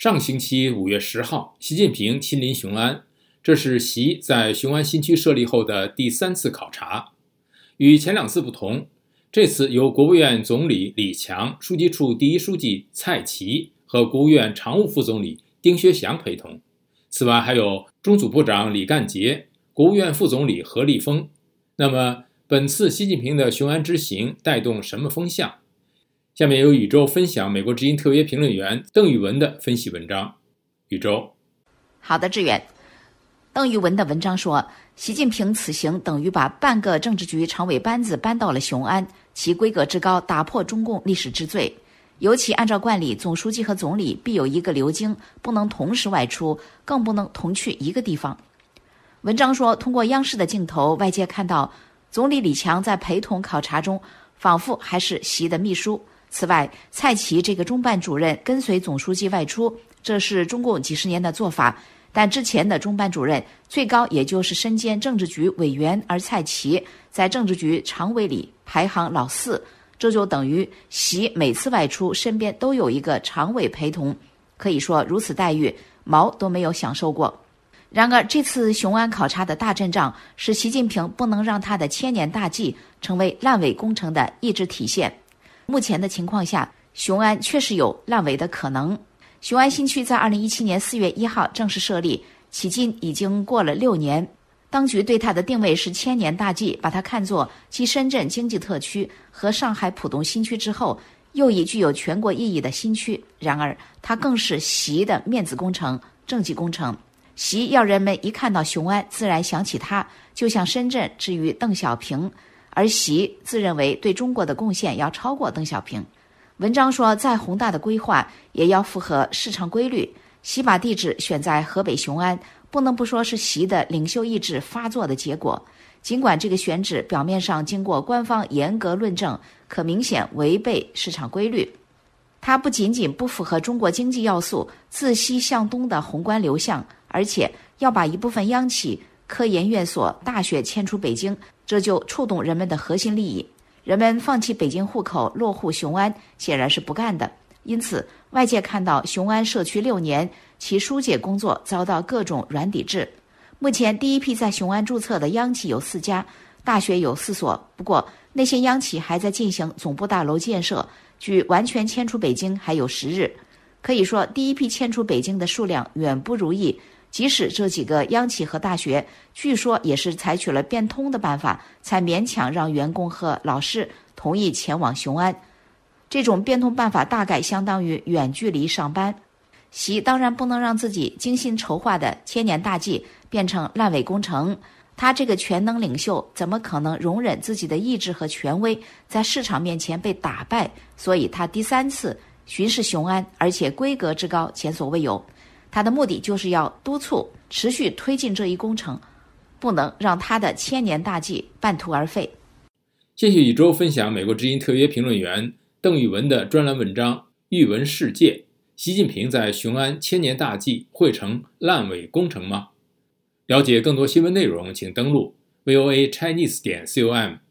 上星期五月十号，习近平亲临雄安，这是习在雄安新区设立后的第三次考察。与前两次不同，这次由国务院总理李强、书记处第一书记蔡奇和国务院常务副总理丁薛祥陪同。此外，还有中组部长李干杰、国务院副总理何立峰。那么，本次习近平的雄安之行带动什么风向？下面由宇宙分享美国之音特约评论员邓宇文的分析文章。宇宙，好的，志远。邓宇文的文章说，习近平此行等于把半个政治局常委班子搬到了雄安，其规格之高，打破中共历史之最。尤其按照惯例，总书记和总理必有一个流经，不能同时外出，更不能同去一个地方。文章说，通过央视的镜头，外界看到总理李强在陪同考察中，仿佛还是习的秘书。此外，蔡奇这个中办主任跟随总书记外出，这是中共几十年的做法。但之前的中办主任最高也就是身兼政治局委员，而蔡奇在政治局常委里排行老四，这就等于习每次外出身边都有一个常委陪同，可以说如此待遇毛都没有享受过。然而，这次雄安考察的大阵仗是习近平不能让他的千年大计成为烂尾工程的意志体现。目前的情况下，雄安确实有烂尾的可能。雄安新区在二零一七年四月一号正式设立，迄今已经过了六年。当局对它的定位是千年大计，把它看作继深圳经济特区和上海浦东新区之后，又一具有全国意义的新区。然而，它更是习的面子工程、政绩工程。习要人们一看到雄安，自然想起他，就像深圳之于邓小平。而习自认为对中国的贡献要超过邓小平。文章说，再宏大的规划也要符合市场规律。习把地址选在河北雄安，不能不说是习的领袖意志发作的结果。尽管这个选址表面上经过官方严格论证，可明显违背市场规律。它不仅仅不符合中国经济要素自西向东的宏观流向，而且要把一部分央企。科研院所、大学迁出北京，这就触动人们的核心利益。人们放弃北京户口，落户雄安，显然是不干的。因此，外界看到雄安社区六年，其疏解工作遭到各种软抵制。目前，第一批在雄安注册的央企有四家，大学有四所。不过，那些央企还在进行总部大楼建设，距完全迁出北京还有十日。可以说，第一批迁出北京的数量远不如意。即使这几个央企和大学，据说也是采取了变通的办法，才勉强让员工和老师同意前往雄安。这种变通办法大概相当于远距离上班。习当然不能让自己精心筹划的千年大计变成烂尾工程。他这个全能领袖怎么可能容忍自己的意志和权威在市场面前被打败？所以他第三次巡视雄安，而且规格之高，前所未有。他的目的就是要督促持续推进这一工程，不能让他的千年大计半途而废。谢谢宇宙分享美国之音特约评论员邓宇文的专栏文章《玉文世界：习近平在雄安千年大计会成烂尾工程吗？》了解更多新闻内容，请登录 voa chinese 点 com。